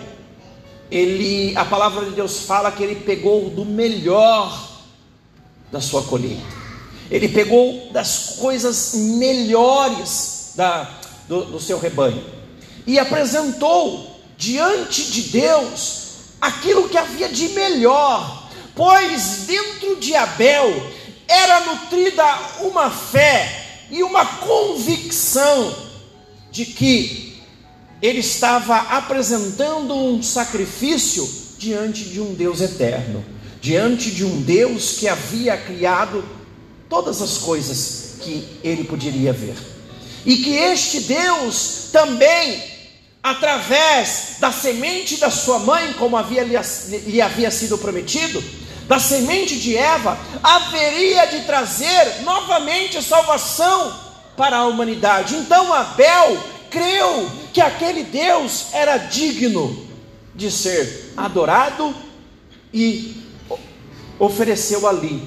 ele, a palavra de Deus fala que ele pegou do melhor da sua colheita. Ele pegou das coisas melhores da, do, do seu rebanho e apresentou diante de Deus aquilo que havia de melhor, pois dentro de Abel era nutrida uma fé e uma convicção de que ele estava apresentando um sacrifício diante de um Deus eterno, diante de um Deus que havia criado todas as coisas que ele poderia ver. E que este Deus também, através da semente da sua mãe, como havia, lhe havia sido prometido, da semente de Eva, haveria de trazer novamente salvação para a humanidade. Então Abel creu que aquele Deus era digno de ser adorado e ofereceu ali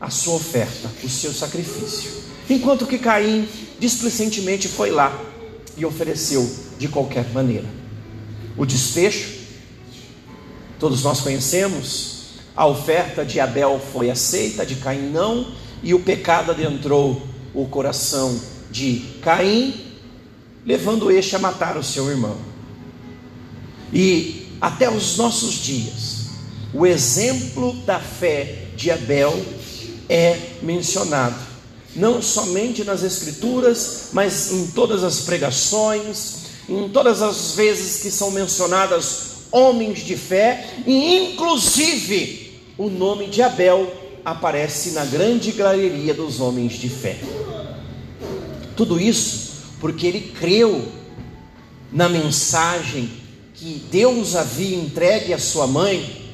a sua oferta, o seu sacrifício. Enquanto que Caim displicentemente foi lá e ofereceu de qualquer maneira. O desfecho, todos nós conhecemos, a oferta de Abel foi aceita, de Caim não, e o pecado adentrou o coração de Caim, levando este a matar o seu irmão. E até os nossos dias, o exemplo da fé de Abel é mencionado, não somente nas Escrituras, mas em todas as pregações, em todas as vezes que são mencionadas homens de fé, e inclusive o nome de Abel aparece na grande galeria dos homens de fé. Tudo isso porque ele creu na mensagem que Deus havia entregue à sua mãe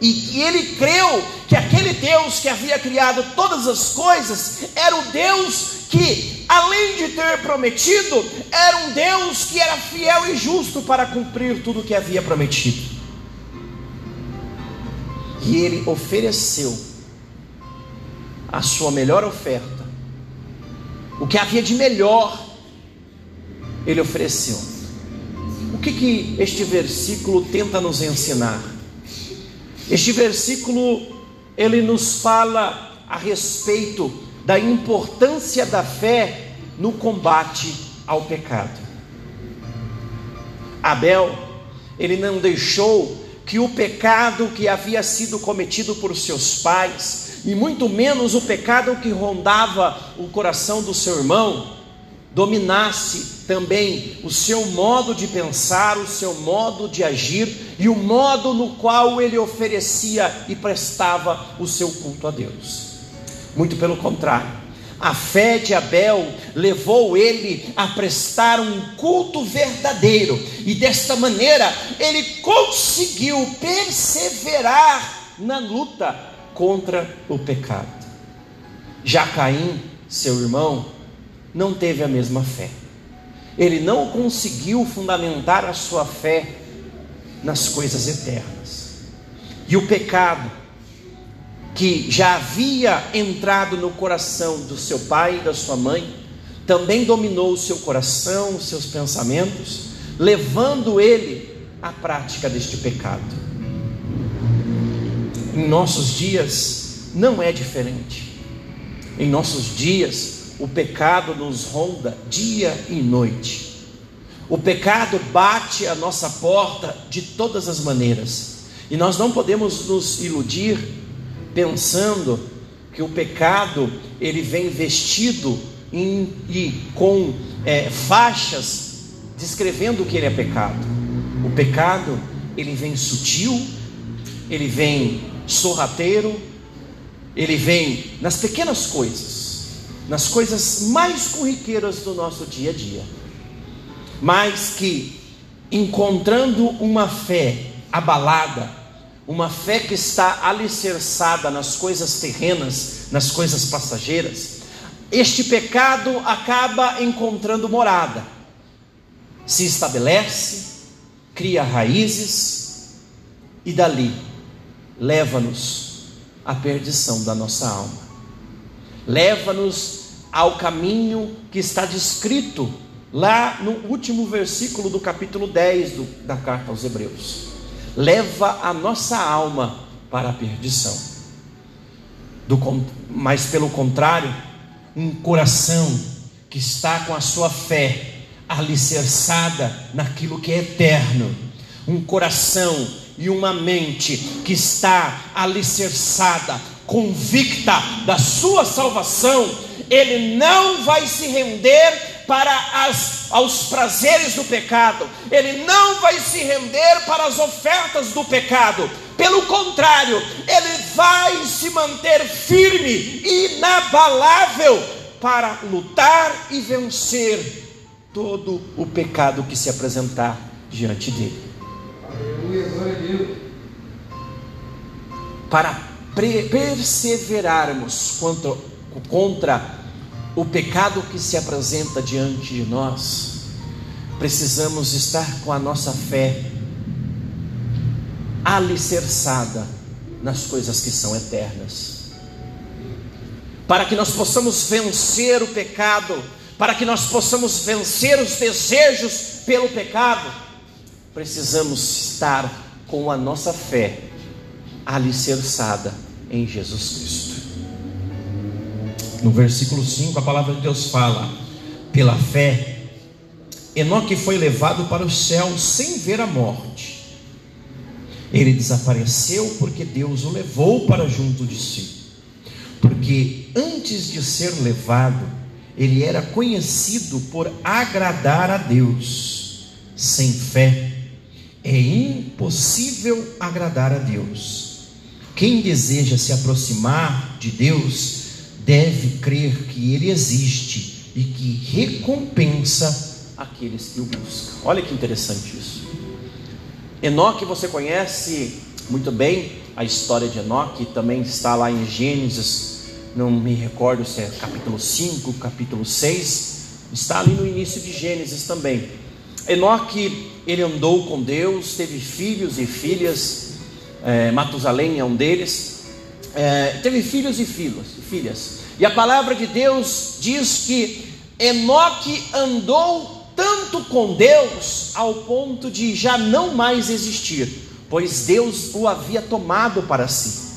e que ele creu que aquele Deus que havia criado todas as coisas era o Deus que, além de ter prometido, era um Deus que era fiel e justo para cumprir tudo o que havia prometido. E ele ofereceu a sua melhor oferta, o que havia de melhor, ele ofereceu. O que, que este versículo tenta nos ensinar? Este versículo ele nos fala a respeito da importância da fé no combate ao pecado. Abel, ele não deixou que o pecado que havia sido cometido por seus pais, e muito menos o pecado que rondava o coração do seu irmão, dominasse também o seu modo de pensar, o seu modo de agir e o modo no qual ele oferecia e prestava o seu culto a Deus. Muito pelo contrário, a fé de Abel levou ele a prestar um culto verdadeiro, e desta maneira ele conseguiu perseverar na luta contra o pecado. Já Caim, seu irmão, não teve a mesma fé. Ele não conseguiu fundamentar a sua fé nas coisas eternas. E o pecado que já havia entrado no coração do seu pai e da sua mãe, também dominou o seu coração, os seus pensamentos, levando ele à prática deste pecado. Em nossos dias não é diferente. Em nossos dias, o pecado nos ronda dia e noite. O pecado bate a nossa porta de todas as maneiras. E nós não podemos nos iludir pensando que o pecado ele vem vestido em, e com é, faixas descrevendo o que ele é pecado. O pecado ele vem sutil, ele vem sorrateiro, ele vem nas pequenas coisas, nas coisas mais corriqueiras do nosso dia a dia, mas que encontrando uma fé abalada, uma fé que está alicerçada nas coisas terrenas, nas coisas passageiras, este pecado acaba encontrando morada, se estabelece, cria raízes e dali leva-nos à perdição da nossa alma. Leva-nos ao caminho que está descrito lá no último versículo do capítulo 10 do, da carta aos Hebreus. Leva a nossa alma para a perdição. Do, mas pelo contrário, um coração que está com a sua fé alicerçada naquilo que é eterno, um coração e uma mente que está alicerçada, convicta da sua salvação, ele não vai se render para as, aos prazeres do pecado, ele não vai se render para as ofertas do pecado, pelo contrário, ele vai se manter firme, inabalável, para lutar e vencer todo o pecado que se apresentar diante dele. Para perseverarmos contra, contra o pecado que se apresenta diante de nós, precisamos estar com a nossa fé alicerçada nas coisas que são eternas. Para que nós possamos vencer o pecado, para que nós possamos vencer os desejos pelo pecado, precisamos estar com a nossa fé alicerçada em Jesus Cristo. No versículo 5, a palavra de Deus fala: pela fé, Enoque foi levado para o céu sem ver a morte. Ele desapareceu porque Deus o levou para junto de si. Porque antes de ser levado, ele era conhecido por agradar a Deus. Sem fé é impossível agradar a Deus. Quem deseja se aproximar de Deus deve crer que Ele existe e que recompensa aqueles que o buscam. Olha que interessante isso. Enoque você conhece muito bem a história de Enoque, também está lá em Gênesis não me recordo se é capítulo 5, capítulo 6, está ali no início de Gênesis também. Enoque, ele andou com Deus, teve filhos e filhas, é, Matusalém é um deles, é, teve filhos e filhas, filhas. E a palavra de Deus diz que Enoque andou tanto com Deus ao ponto de já não mais existir, pois Deus o havia tomado para si.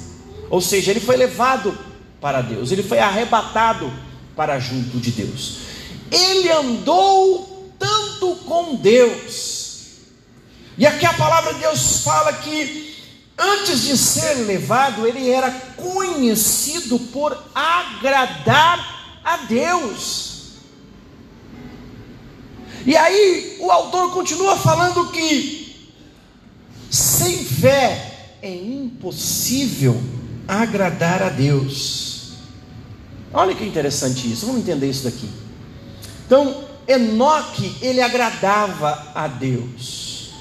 Ou seja, ele foi levado para Deus, ele foi arrebatado para junto de Deus. Ele andou tanto com Deus, e aqui a palavra de Deus fala que antes de ser levado, ele era conhecido por agradar a Deus. E aí o autor continua falando que sem fé é impossível agradar a Deus. Olha que interessante isso, vamos entender isso daqui. Então, Enoque, ele agradava a Deus,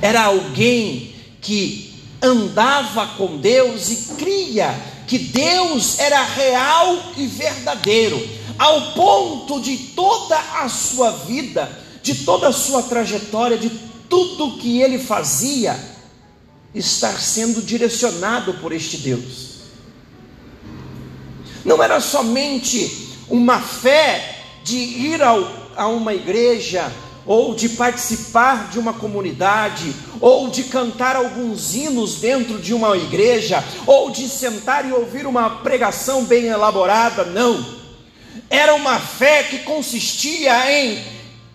era alguém que andava com Deus e cria que Deus era real e verdadeiro, ao ponto de toda a sua vida, de toda a sua trajetória, de tudo que ele fazia, estar sendo direcionado por este Deus. Não era somente uma fé de ir ao, a uma igreja, ou de participar de uma comunidade, ou de cantar alguns hinos dentro de uma igreja, ou de sentar e ouvir uma pregação bem elaborada, não. Era uma fé que consistia em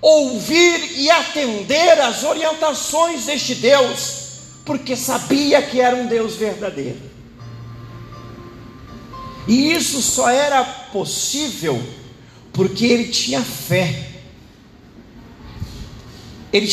ouvir e atender às orientações deste Deus, porque sabia que era um Deus verdadeiro. E isso só era possível porque ele tinha fé.